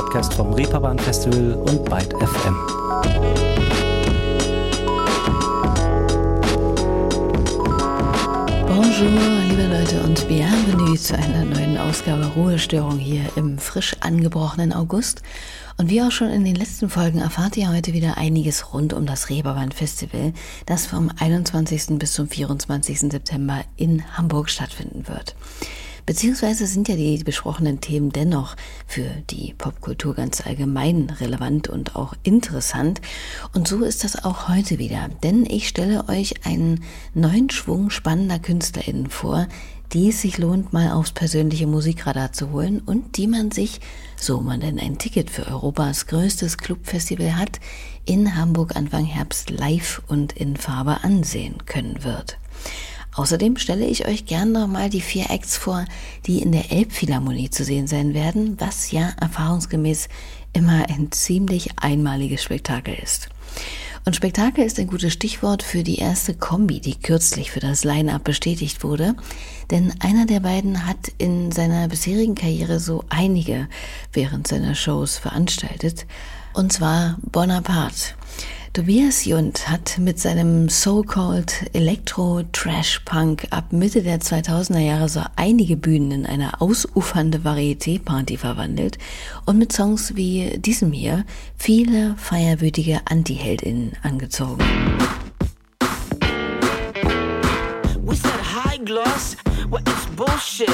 Podcast vom Reeperbahn Festival und Byte FM. Bonjour, liebe Leute und bienvenue zu einer neuen Ausgabe Ruhestörung hier im frisch angebrochenen August. Und wie auch schon in den letzten Folgen erfahrt ihr heute wieder einiges rund um das Reeperbahn Festival, das vom 21. bis zum 24. September in Hamburg stattfinden wird. Beziehungsweise sind ja die besprochenen Themen dennoch für die Popkultur ganz allgemein relevant und auch interessant. Und so ist das auch heute wieder. Denn ich stelle euch einen neuen Schwung spannender KünstlerInnen vor, die es sich lohnt, mal aufs persönliche Musikradar zu holen und die man sich, so man denn ein Ticket für Europas größtes Clubfestival hat, in Hamburg Anfang Herbst live und in Farbe ansehen können wird. Außerdem stelle ich euch gern nochmal die vier Acts vor, die in der Elbphilharmonie zu sehen sein werden, was ja erfahrungsgemäß immer ein ziemlich einmaliges Spektakel ist. Und Spektakel ist ein gutes Stichwort für die erste Kombi, die kürzlich für das Line-up bestätigt wurde. Denn einer der beiden hat in seiner bisherigen Karriere so einige während seiner Shows veranstaltet. Und zwar Bonaparte. Tobias Jund hat mit seinem so-called Elektro-Trash-Punk ab Mitte der 2000er Jahre so einige Bühnen in eine ausufernde Varieté-Party verwandelt und mit Songs wie diesem hier viele feierwütige Anti-HeldInnen angezogen. We said high gloss, well it's bullshit,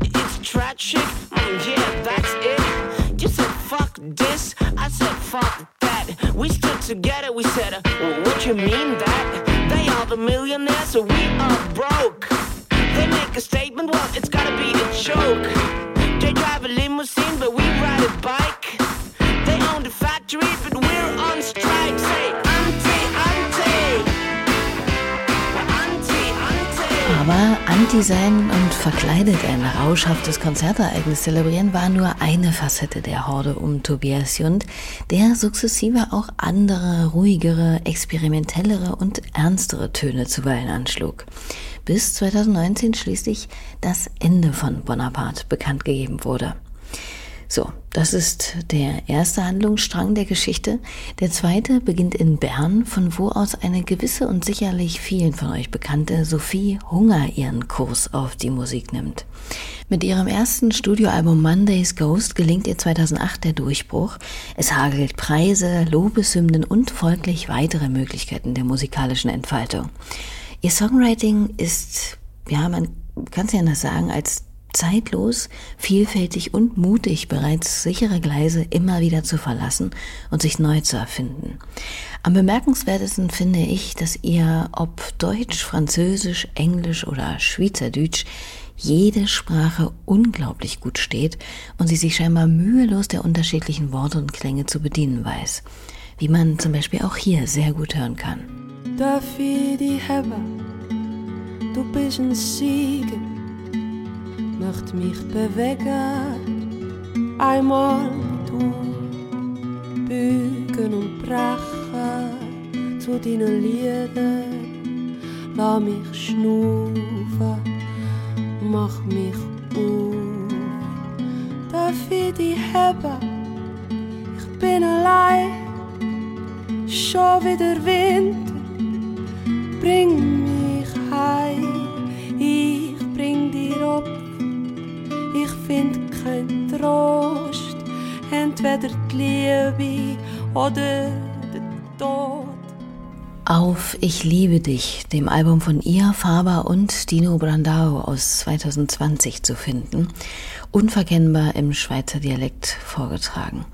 it's tragic, mm, yeah that's it. You said fuck this, I said fuck that. We stood together, we said, uh, what you mean that? They are the millionaires, so we are broke. They make a statement, well, it's gotta be a joke. They drive a limousine, but we ride a bike. Aber Anti-Sein und verkleidet ein rauschhaftes Konzertereignis zelebrieren war nur eine Facette der Horde um Tobias Jund, der sukzessive auch andere, ruhigere, experimentellere und ernstere Töne zuweilen anschlug. Bis 2019 schließlich das Ende von Bonaparte bekannt gegeben wurde. So, das ist der erste Handlungsstrang der Geschichte. Der zweite beginnt in Bern, von wo aus eine gewisse und sicherlich vielen von euch bekannte Sophie Hunger ihren Kurs auf die Musik nimmt. Mit ihrem ersten Studioalbum Monday's Ghost gelingt ihr 2008 der Durchbruch. Es hagelt Preise, Lobeshymnen und folglich weitere Möglichkeiten der musikalischen Entfaltung. Ihr Songwriting ist, ja, man kann es ja nicht sagen, als zeitlos, vielfältig und mutig bereits sichere Gleise immer wieder zu verlassen und sich neu zu erfinden. Am bemerkenswertesten finde ich, dass ihr, ob Deutsch, Französisch, Englisch oder Schweizerdeutsch, jede Sprache unglaublich gut steht und sie sich scheinbar mühelos der unterschiedlichen Worte und Klänge zu bedienen weiß. Wie man zum Beispiel auch hier sehr gut hören kann. Darf ich die haben? Du bist ein Sieger möchte mich bewegen, einmal du bügen und brechen zu deinen Liedern, lass mich schnaufen, mach mich auf, darf ich dich haben, ich bin allein, schon wieder Winter, bring mich Trost, entweder die Liebe oder der Tod. Auf Ich liebe dich, dem Album von Ia Faber und Dino Brandao aus 2020 zu finden, unverkennbar im Schweizer Dialekt vorgetragen.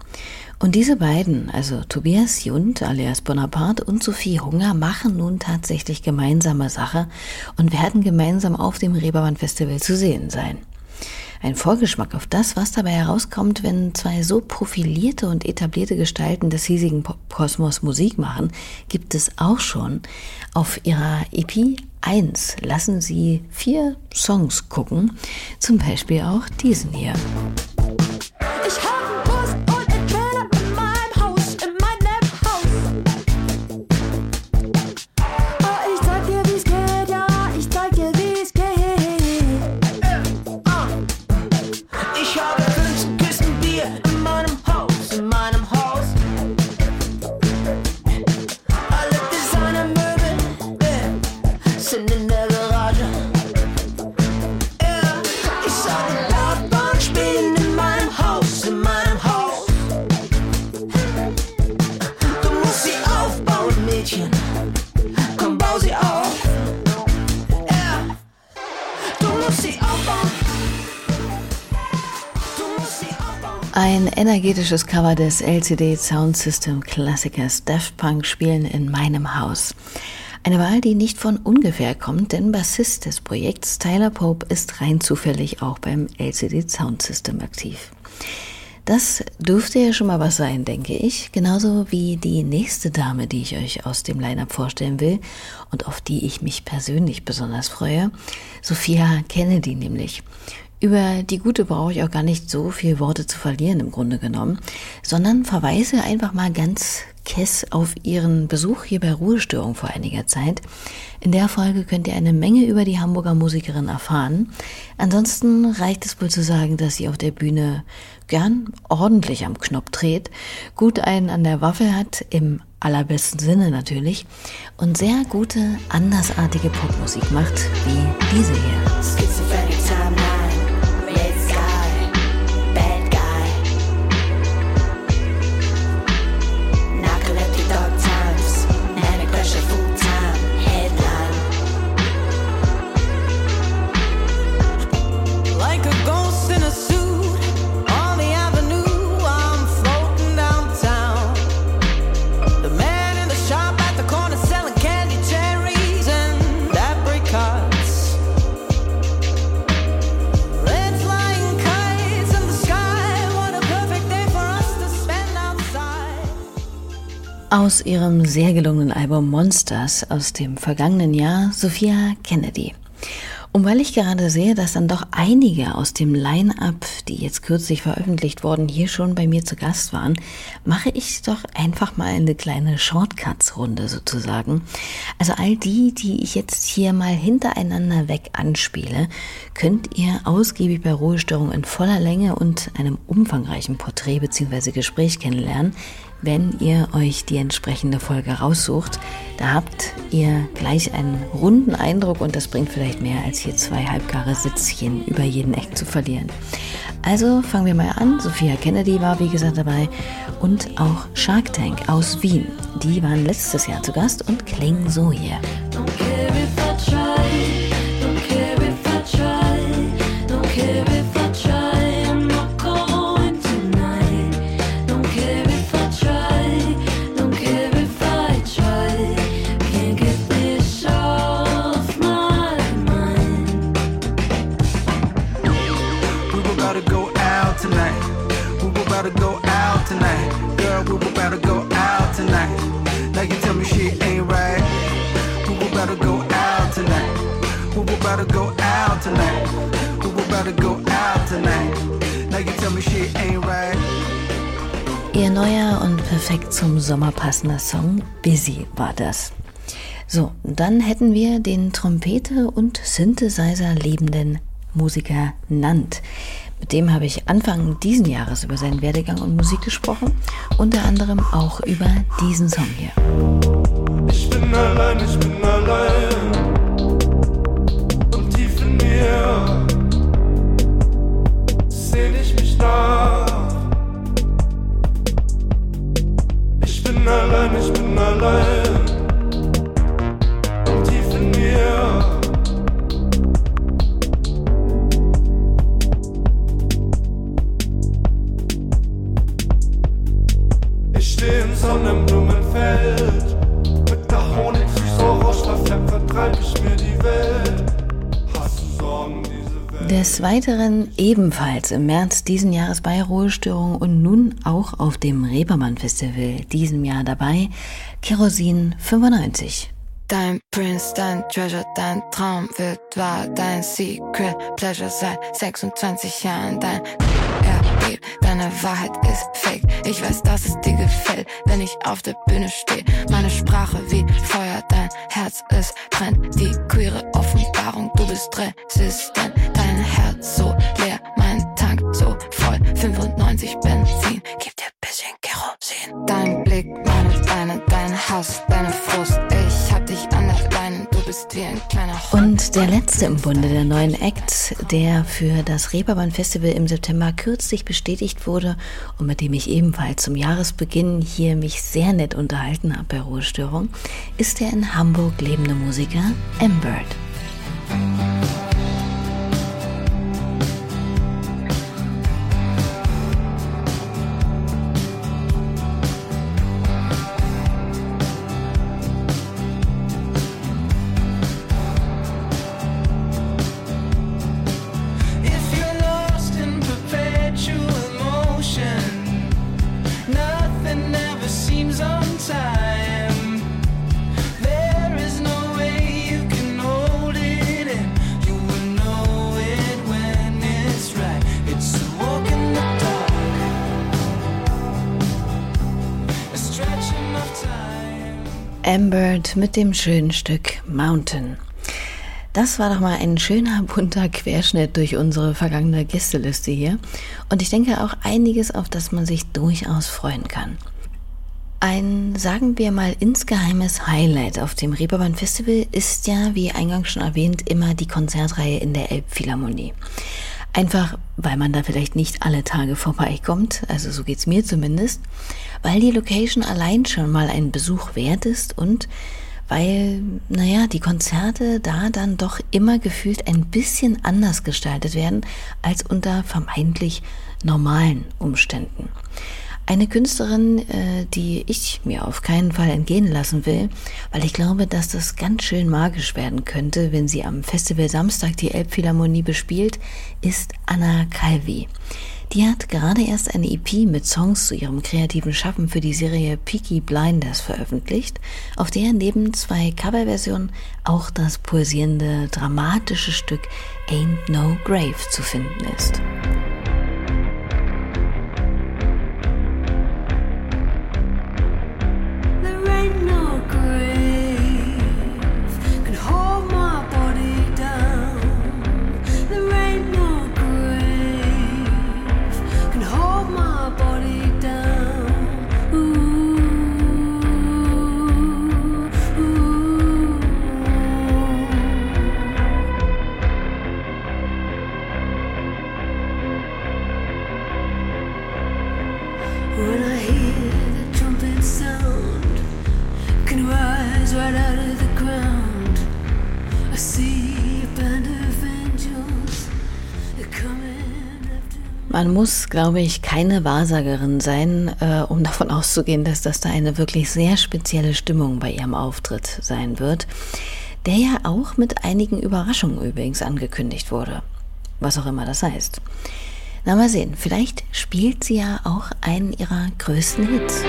Und diese beiden, also Tobias Jund alias Bonaparte und Sophie Hunger, machen nun tatsächlich gemeinsame Sache und werden gemeinsam auf dem Reeperbahn Festival zu sehen sein. Ein Vorgeschmack auf das, was dabei herauskommt, wenn zwei so profilierte und etablierte Gestalten des hiesigen Kosmos Musik machen, gibt es auch schon. Auf ihrer EP 1 lassen sie vier Songs gucken, zum Beispiel auch diesen hier. Energetisches Cover des LCD Sound System Klassikers Daft Punk spielen in meinem Haus. Eine Wahl, die nicht von ungefähr kommt, denn Bassist des Projekts Tyler Pope ist rein zufällig auch beim LCD Sound System aktiv. Das dürfte ja schon mal was sein, denke ich. Genauso wie die nächste Dame, die ich euch aus dem Line-Up vorstellen will und auf die ich mich persönlich besonders freue. Sophia Kennedy nämlich. Über die Gute brauche ich auch gar nicht so viel Worte zu verlieren im Grunde genommen, sondern verweise einfach mal ganz Kess auf ihren Besuch hier bei Ruhestörung vor einiger Zeit. In der Folge könnt ihr eine Menge über die Hamburger Musikerin erfahren. Ansonsten reicht es wohl zu sagen, dass sie auf der Bühne gern ordentlich am Knopf dreht, gut einen an der Waffel hat, im allerbesten Sinne natürlich, und sehr gute, andersartige Popmusik macht, wie diese hier. Aus ihrem sehr gelungenen Album Monsters aus dem vergangenen Jahr Sophia Kennedy. Und weil ich gerade sehe, dass dann doch einige aus dem Line-up, die jetzt kürzlich veröffentlicht wurden, hier schon bei mir zu Gast waren, mache ich doch einfach mal eine kleine Shortcuts-Runde sozusagen. Also all die, die ich jetzt hier mal hintereinander weg anspiele, könnt ihr ausgiebig bei Ruhestörung in voller Länge und einem umfangreichen Porträt bzw. Gespräch kennenlernen wenn ihr euch die entsprechende Folge raussucht. Da habt ihr gleich einen runden Eindruck und das bringt vielleicht mehr als hier zwei halbgare Sitzchen über jeden Eck zu verlieren. Also fangen wir mal an. Sophia Kennedy war wie gesagt dabei und auch Shark Tank aus Wien. Die waren letztes Jahr zu Gast und klingen so hier. Ihr neuer und perfekt zum Sommer passender Song Busy war das. So, dann hätten wir den Trompete und Synthesizer liebenden Musiker Nant. Mit dem habe ich Anfang diesen Jahres über seinen Werdegang und Musik gesprochen, unter anderem auch über diesen Song hier. Ich bin allein, ich bin allein. Mir ich mich nach. Ich bin allein, ich bin allein. Und tief in mir. Ich stehe im Sonnenblumenfeld. Mit der Honigsüß Orange, vertreib ich mir die Welt. Des Weiteren ebenfalls im März diesen Jahres bei Ruhestörung und nun auch auf dem Reeperbahn Festival diesem Jahr dabei, Kerosin 95. Dein Prince, dein Treasure, dein Traum wird wahr, dein Secret Pleasure seit 26 Jahren, dein Erbild, deine Wahrheit ist fake. Ich weiß, dass es dir gefällt, wenn ich auf der Bühne stehe. Meine Sprache wie Feuer, dein Herz, es brennt. Die queere Offenbarung, du bist resistent. Dein Herz so leer, mein Tank so voll. 95 Benzin, gib dir bisschen Kerosin. Dein Blick, meine Beine, dein Hass, deine Frust. Ich Und der letzte im Bunde der neuen Act, der für das Reeperbahn Festival im September kürzlich bestätigt wurde und mit dem ich ebenfalls zum Jahresbeginn hier mich sehr nett unterhalten habe bei Ruhestörung, ist der in Hamburg lebende Musiker M. Ambert mit dem schönen Stück Mountain. Das war doch mal ein schöner bunter Querschnitt durch unsere vergangene Gästeliste hier und ich denke auch einiges, auf das man sich durchaus freuen kann. Ein, sagen wir mal, insgeheimes Highlight auf dem Reeperbahn Festival ist ja, wie eingangs schon erwähnt, immer die Konzertreihe in der Elbphilharmonie. Einfach, weil man da vielleicht nicht alle Tage vorbeikommt, also so geht's mir zumindest, weil die Location allein schon mal ein Besuch wert ist und weil, naja, die Konzerte da dann doch immer gefühlt ein bisschen anders gestaltet werden als unter vermeintlich normalen Umständen. Eine Künstlerin, äh, die ich mir auf keinen Fall entgehen lassen will, weil ich glaube, dass das ganz schön magisch werden könnte, wenn sie am Festival Samstag die Elbphilharmonie bespielt, ist Anna Calvi. Die hat gerade erst eine EP mit Songs zu ihrem kreativen Schaffen für die Serie Peaky Blinders veröffentlicht, auf der neben zwei Coverversionen auch das pulsierende, dramatische Stück Ain't No Grave zu finden ist. Man muss, glaube ich, keine Wahrsagerin sein, äh, um davon auszugehen, dass das da eine wirklich sehr spezielle Stimmung bei ihrem Auftritt sein wird, der ja auch mit einigen Überraschungen übrigens angekündigt wurde. Was auch immer das heißt. Na mal sehen, vielleicht spielt sie ja auch einen ihrer größten Hits.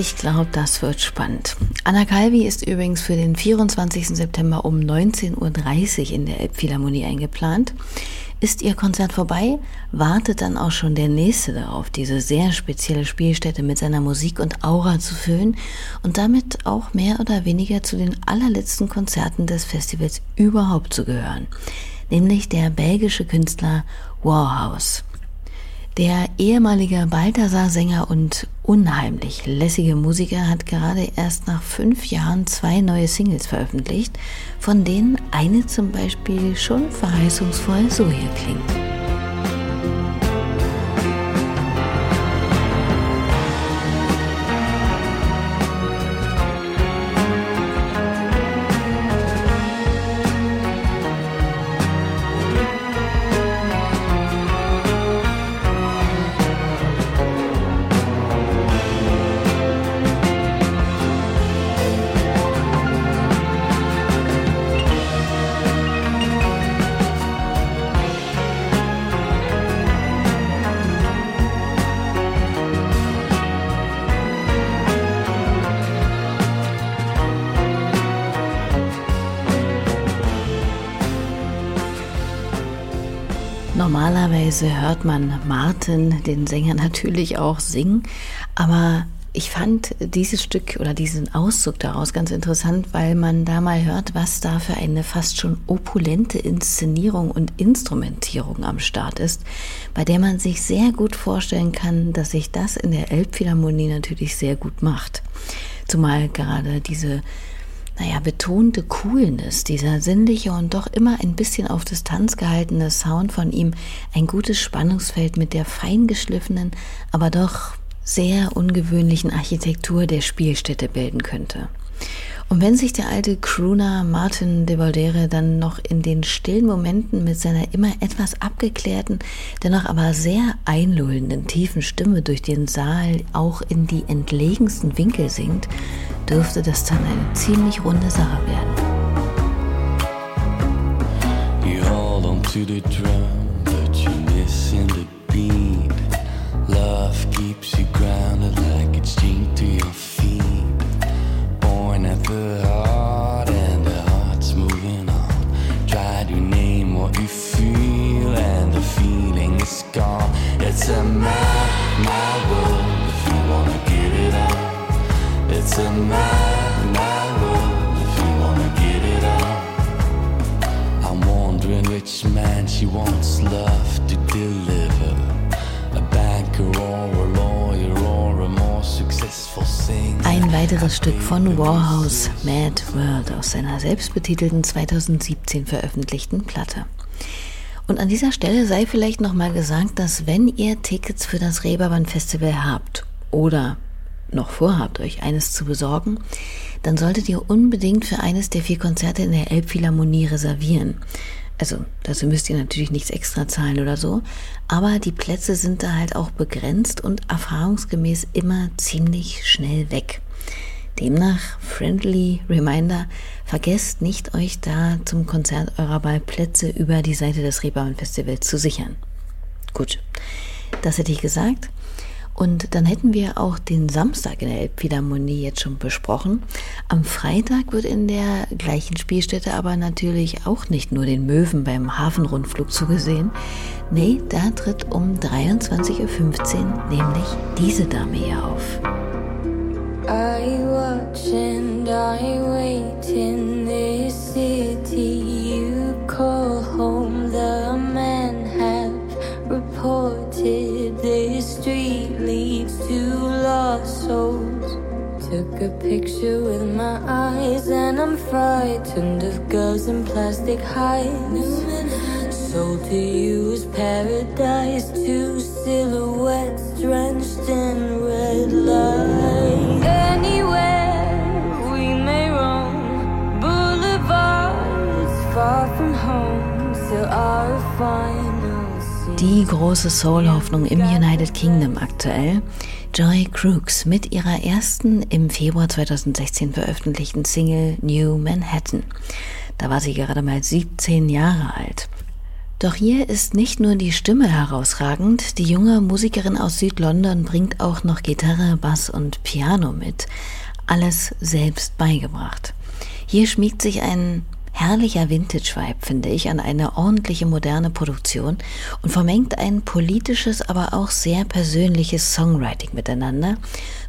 Ich glaube, das wird spannend. Anna Calvi ist übrigens für den 24. September um 19.30 Uhr in der Elbphilharmonie eingeplant. Ist ihr Konzert vorbei, wartet dann auch schon der nächste darauf, diese sehr spezielle Spielstätte mit seiner Musik und Aura zu füllen und damit auch mehr oder weniger zu den allerletzten Konzerten des Festivals überhaupt zu gehören, nämlich der belgische Künstler Warhouse. Der ehemalige Balthasar-Sänger und unheimlich lässige Musiker hat gerade erst nach fünf Jahren zwei neue Singles veröffentlicht, von denen eine zum Beispiel schon verheißungsvoll so hier klingt. Normalerweise hört man Martin, den Sänger, natürlich auch singen, aber ich fand dieses Stück oder diesen Auszug daraus ganz interessant, weil man da mal hört, was da für eine fast schon opulente Inszenierung und Instrumentierung am Start ist, bei der man sich sehr gut vorstellen kann, dass sich das in der Elbphilharmonie natürlich sehr gut macht. Zumal gerade diese naja, betonte Coolness, dieser sinnliche und doch immer ein bisschen auf Distanz gehaltene Sound von ihm, ein gutes Spannungsfeld mit der feingeschliffenen, aber doch sehr ungewöhnlichen Architektur der Spielstätte bilden könnte. Und wenn sich der alte Crooner Martin de Valdere dann noch in den stillen Momenten mit seiner immer etwas abgeklärten, dennoch aber sehr einlullenden tiefen Stimme durch den Saal auch in die entlegensten Winkel singt, dürfte das dann eine ziemlich runde Sache werden. On. It's a mad, mad world if you wanna get it on. I'm wondering which man she wants love to deliver. A banker or a lawyer or a more successful singer. Ein weiteres Stück von Warhouse, Mad World, aus seiner selbstbetitelten 2017 veröffentlichten Platte. Und an dieser Stelle sei vielleicht nochmal gesagt, dass wenn ihr Tickets für das Reeperbahn Festival habt oder noch vorhabt, euch eines zu besorgen, dann solltet ihr unbedingt für eines der vier Konzerte in der Elbphilharmonie reservieren. Also dazu müsst ihr natürlich nichts extra zahlen oder so, aber die Plätze sind da halt auch begrenzt und erfahrungsgemäß immer ziemlich schnell weg. Demnach friendly reminder, vergesst nicht euch da zum Konzert eurer Wahl Plätze über die Seite des Reeperbahn Festivals zu sichern. Gut, das hätte ich gesagt. Und dann hätten wir auch den Samstag in der Elbphilharmonie jetzt schon besprochen. Am Freitag wird in der gleichen Spielstätte aber natürlich auch nicht nur den Möwen beim Hafenrundflug zugesehen. Nee, da tritt um 23.15 Uhr nämlich diese Dame hier auf. I watch and I wait in this city you call home. The men have reported this street to lost souls. Took a picture with my eyes, and I'm frightened of girls in plastic hides. Sold to you as paradise, two silhouettes drenched in Die große Soul-Hoffnung im United Kingdom aktuell, Joy Crooks mit ihrer ersten im Februar 2016 veröffentlichten Single New Manhattan. Da war sie gerade mal 17 Jahre alt. Doch hier ist nicht nur die Stimme herausragend, die junge Musikerin aus Südlondon bringt auch noch Gitarre, Bass und Piano mit. Alles selbst beigebracht. Hier schmiegt sich ein herrlicher Vintage-Vibe, finde ich, an eine ordentliche moderne Produktion und vermengt ein politisches, aber auch sehr persönliches Songwriting miteinander,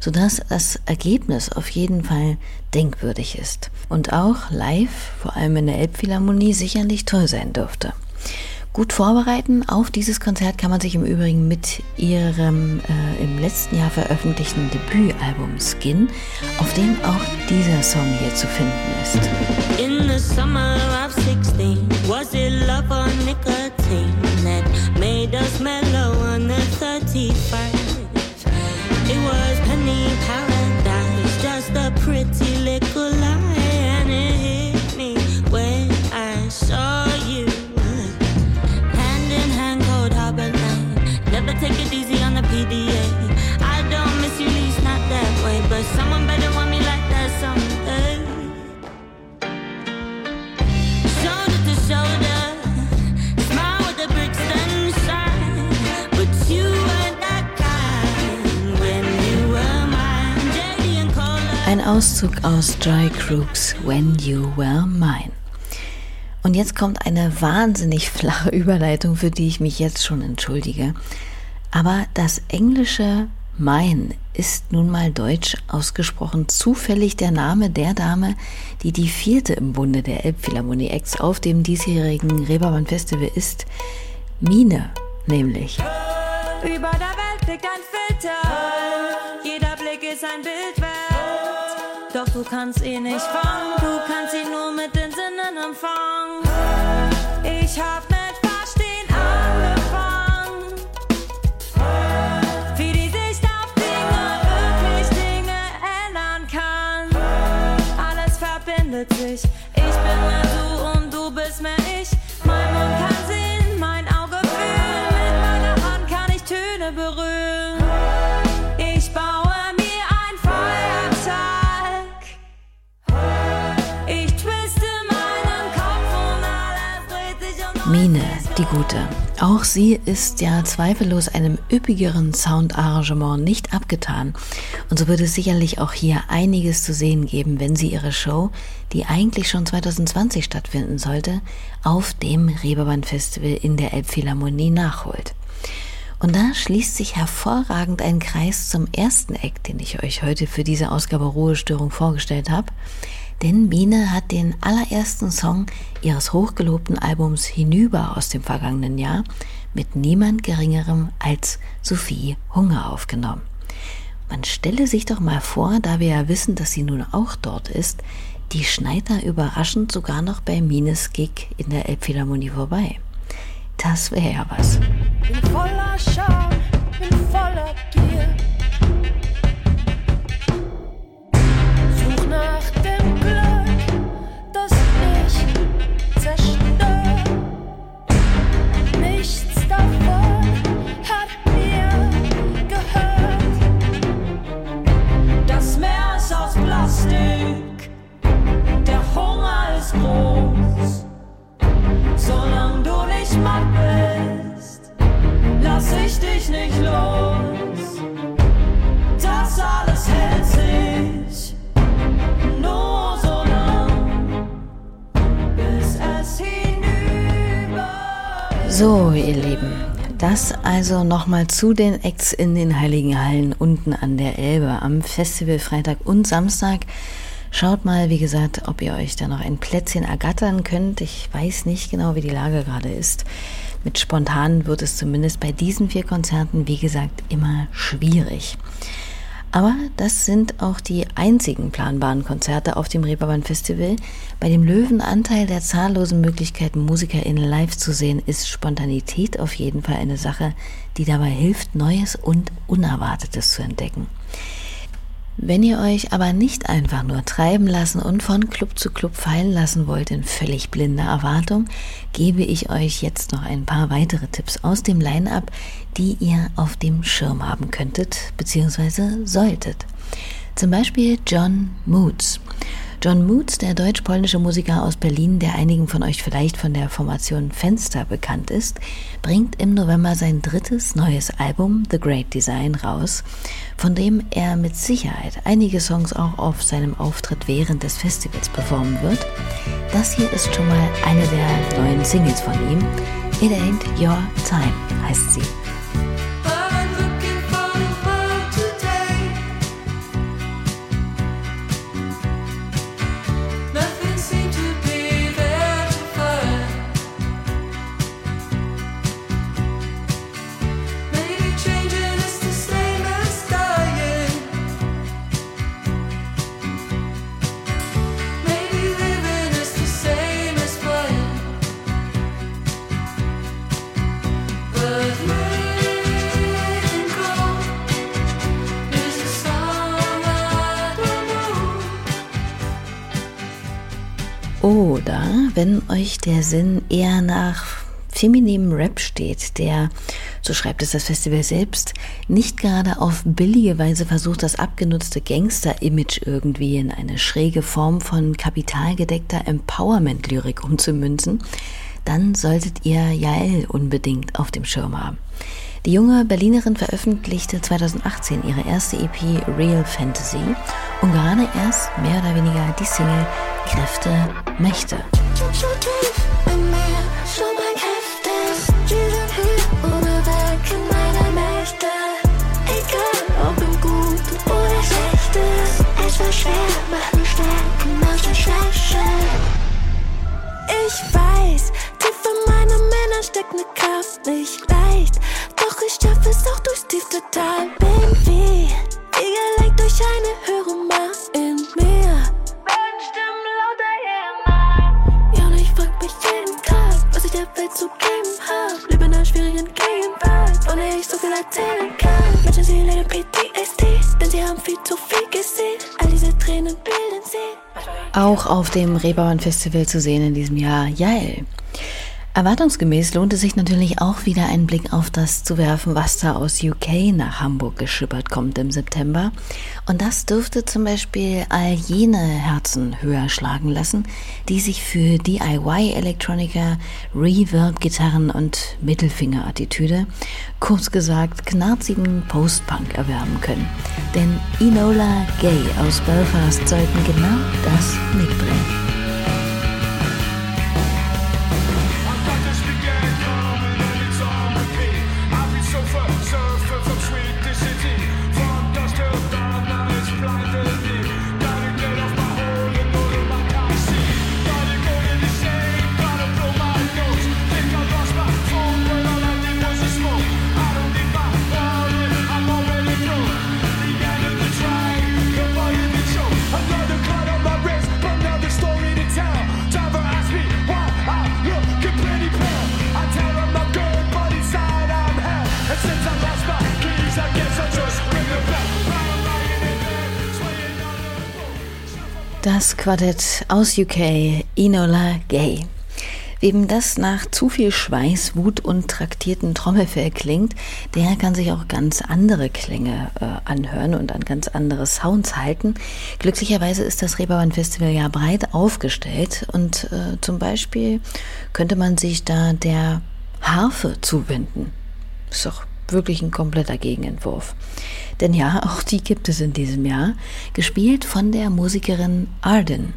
sodass das Ergebnis auf jeden Fall denkwürdig ist und auch live, vor allem in der Elbphilharmonie, sicherlich toll sein dürfte. Gut vorbereiten auf dieses Konzert kann man sich im Übrigen mit ihrem äh, im letzten Jahr veröffentlichten Debütalbum Skin, auf dem auch dieser Song hier zu finden ist. In the summer of 16 was it love or nicotine that made us mellow on the 35 It was penny paradise just a pretty little Auszug aus Joy Crooks When You Were Mine. Und jetzt kommt eine wahnsinnig flache Überleitung, für die ich mich jetzt schon entschuldige. Aber das englische Mein ist nun mal deutsch ausgesprochen zufällig der Name der Dame, die die vierte im Bunde der Elbphilharmonie Acts auf dem diesjährigen Reeperbahn Festival ist. Mine, nämlich. Über der Welt liegt ein Filter, du kannst ihn nicht fangen, du kannst ihn nur mit den Sinnen empfangen. Ich hab mit Verstehen angefangen. Wie die Sicht auf Dinge, wirklich Dinge ändern kann. Alles verbindet sich, ich bin mit die gute. Auch sie ist ja zweifellos einem üppigeren Soundarrangement nicht abgetan. Und so wird es sicherlich auch hier einiges zu sehen geben, wenn sie ihre Show, die eigentlich schon 2020 stattfinden sollte, auf dem Reeperbahn Festival in der Elbphilharmonie nachholt. Und da schließt sich hervorragend ein Kreis zum ersten Eck, den ich euch heute für diese Ausgabe Ruhestörung vorgestellt habe. Denn Biene hat den allerersten Song ihres hochgelobten Albums Hinüber aus dem vergangenen Jahr mit niemand Geringerem als Sophie Hunger aufgenommen. Man stelle sich doch mal vor, da wir ja wissen, dass sie nun auch dort ist, die schneit da überraschend sogar noch bei Mines Gig in der Elbphilharmonie vorbei. Das wäre ja was. Bin voller Scham, bin voller Gier. Such nach So, ihr Lieben. Das also nochmal zu den Acts in den Heiligen Hallen unten an der Elbe am Festival Freitag und Samstag. Schaut mal, wie gesagt, ob ihr euch da noch ein Plätzchen ergattern könnt. Ich weiß nicht genau, wie die Lage gerade ist. Mit spontan wird es zumindest bei diesen vier Konzerten, wie gesagt, immer schwierig. Aber das sind auch die einzigen planbaren Konzerte auf dem Reeperbahn Festival. Bei dem Löwenanteil der zahllosen Möglichkeiten, MusikerInnen live zu sehen, ist Spontanität auf jeden Fall eine Sache, die dabei hilft, Neues und Unerwartetes zu entdecken. Wenn ihr euch aber nicht einfach nur treiben lassen und von Club zu Club fallen lassen wollt in völlig blinder Erwartung, gebe ich euch jetzt noch ein paar weitere Tipps aus dem Line-up, die ihr auf dem Schirm haben könntet bzw. solltet. Zum Beispiel John Moods. John Moods, der deutsch-polnische Musiker aus Berlin, der einigen von euch vielleicht von der Formation Fenster bekannt ist, bringt im November sein drittes neues Album The Great Design raus, von dem er mit Sicherheit einige Songs auch auf seinem Auftritt während des Festivals performen wird. Das hier ist schon mal eine der neuen Singles von ihm. It Ain't Your Time heißt sie. Wenn euch der Sinn eher nach femininem Rap steht, der, so schreibt es das Festival selbst, nicht gerade auf billige Weise versucht, das abgenutzte Gangster-Image irgendwie in eine schräge Form von kapitalgedeckter Empowerment-Lyrik umzumünzen, dann solltet ihr Jael unbedingt auf dem Schirm haben. Die junge Berlinerin veröffentlichte 2018 ihre erste EP Real Fantasy und gerade erst mehr oder weniger die Single Kräfte, Mächte. Ich weiß, tief in meinen Männern steckt ne Kraft nicht leicht. Doch ich schaffe es auch durchs tiefste Tal. Wie, wie gelenkt durch eine höhere Macht in mir. Stimmen lauter hier Ja, und ich frag mich jeden Tag, was ich der Welt zu geben hab. Lebe in einer schwierigen Gegenwart, ohne ich so viel erzählen kann. Menschen, sie leiden PTSD, denn sie haben viel zu viel gesehen. All diese Tränen bilden sie. Auch auf dem Reeperbahn Festival zu sehen in diesem Jahr, Jael. Erwartungsgemäß lohnt es sich natürlich auch wieder einen Blick auf das zu werfen, was da aus UK nach Hamburg geschippert kommt im September. Und das dürfte zum Beispiel all jene Herzen höher schlagen lassen, die sich für DIY-Elektroniker, Reverb-Gitarren und Mittelfinger-Attitüde, kurz gesagt knarzigen Post-Punk erwerben können. Denn Enola Gay aus Belfast sollten genau das mitbringen. Quartett aus UK, Enola Gay. Wem das nach zu viel Schweiß, Wut und traktierten Trommelfell klingt, der kann sich auch ganz andere Klänge äh, anhören und an ganz andere Sounds halten. Glücklicherweise ist das Reeperbahn Festival ja breit aufgestellt und äh, zum Beispiel könnte man sich da der Harfe zuwenden. Ist doch wirklich ein kompletter Gegenentwurf. Denn ja, auch die gibt es in diesem Jahr, gespielt von der Musikerin Arden.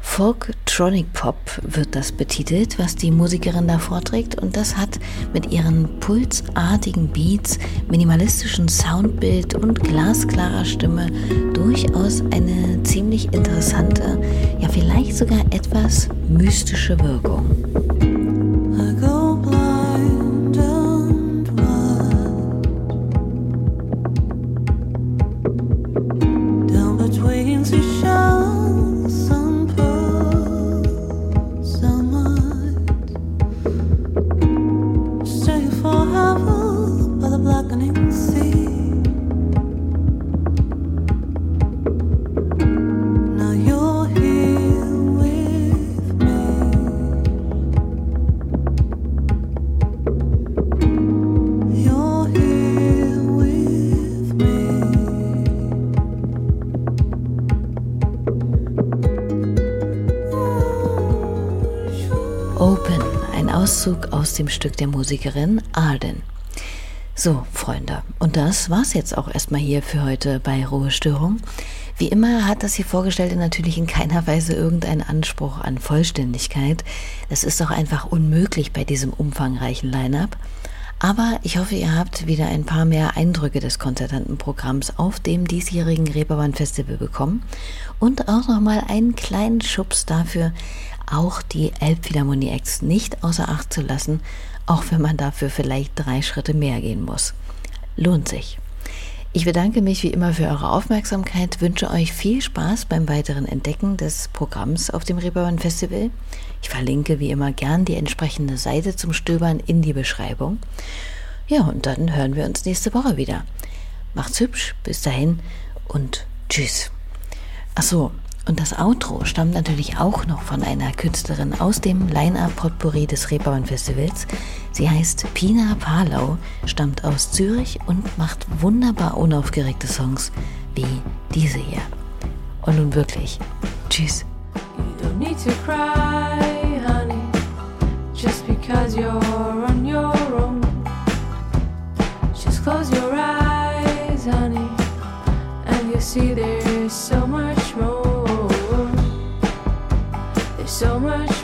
Folktronic Pop wird das betitelt, was die Musikerin da vorträgt und das hat mit ihren pulsartigen Beats, minimalistischem Soundbild und glasklarer Stimme durchaus eine ziemlich interessante, ja vielleicht sogar etwas mystische Wirkung. Auszug aus dem Stück der Musikerin Arden. So, Freunde, und das war's jetzt auch erstmal hier für heute bei Ruhestörung. Wie immer hat das hier Vorgestellte natürlich in keiner Weise irgendeinen Anspruch an Vollständigkeit. Das ist doch einfach unmöglich bei diesem umfangreichen Line-up. Aber ich hoffe, ihr habt wieder ein paar mehr Eindrücke des konzertanten Programms auf dem diesjährigen Reeperbahn Festival bekommen und auch nochmal einen kleinen Schubs dafür, auch die Elbphilharmonie Acts nicht außer Acht zu lassen, auch wenn man dafür vielleicht drei Schritte mehr gehen muss. Lohnt sich. Ich bedanke mich wie immer für eure Aufmerksamkeit, wünsche euch viel Spaß beim weiteren Entdecken des Programms auf dem Reeperbahn Festival. Ich verlinke wie immer gern die entsprechende Seite zum Stöbern in die Beschreibung. Ja, und dann hören wir uns nächste Woche wieder. Macht's hübsch, bis dahin und tschüss. Achso, und das Outro stammt natürlich auch noch von einer Künstlerin aus dem Line-Up Potpourri des Reeperbahn Festivals. Sie heißt Pina Palau, stammt aus Zürich und macht wunderbar unaufgeregte Songs wie diese hier. Und nun wirklich, tschüss. You so much